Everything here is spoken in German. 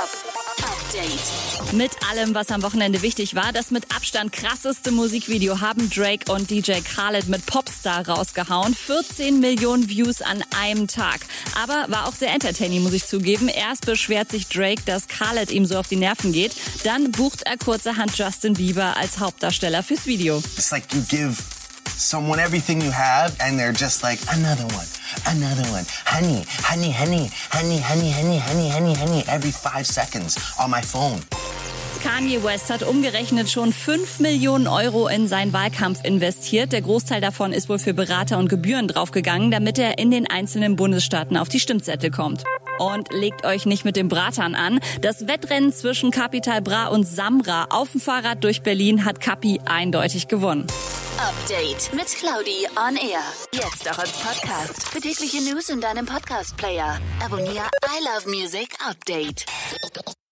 Update. Mit allem, was am Wochenende wichtig war, das mit Abstand krasseste Musikvideo haben Drake und DJ Khaled mit Popstar rausgehauen. 14 Millionen Views an einem Tag. Aber war auch sehr entertaining, muss ich zugeben. Erst beschwert sich Drake, dass Khaled ihm so auf die Nerven geht. Dann bucht er kurzerhand Justin Bieber als Hauptdarsteller fürs Video. It's like you give someone everything you have and they're just like another one another one honey honey honey honey honey honey honey honey honey every five seconds on my phone Kanye West hat umgerechnet schon 5 Millionen Euro in seinen Wahlkampf investiert. Der Großteil davon ist wohl für Berater und Gebühren draufgegangen, damit er in den einzelnen Bundesstaaten auf die Stimmzettel kommt. Und legt euch nicht mit den Bratern an. Das Wettrennen zwischen Capital Bra und Samra auf dem Fahrrad durch Berlin hat Capi eindeutig gewonnen. Update mit Claudi on Air. Jetzt auch als Podcast. Für tägliche News in deinem Podcast-Player. Abonniere I Love Music Update.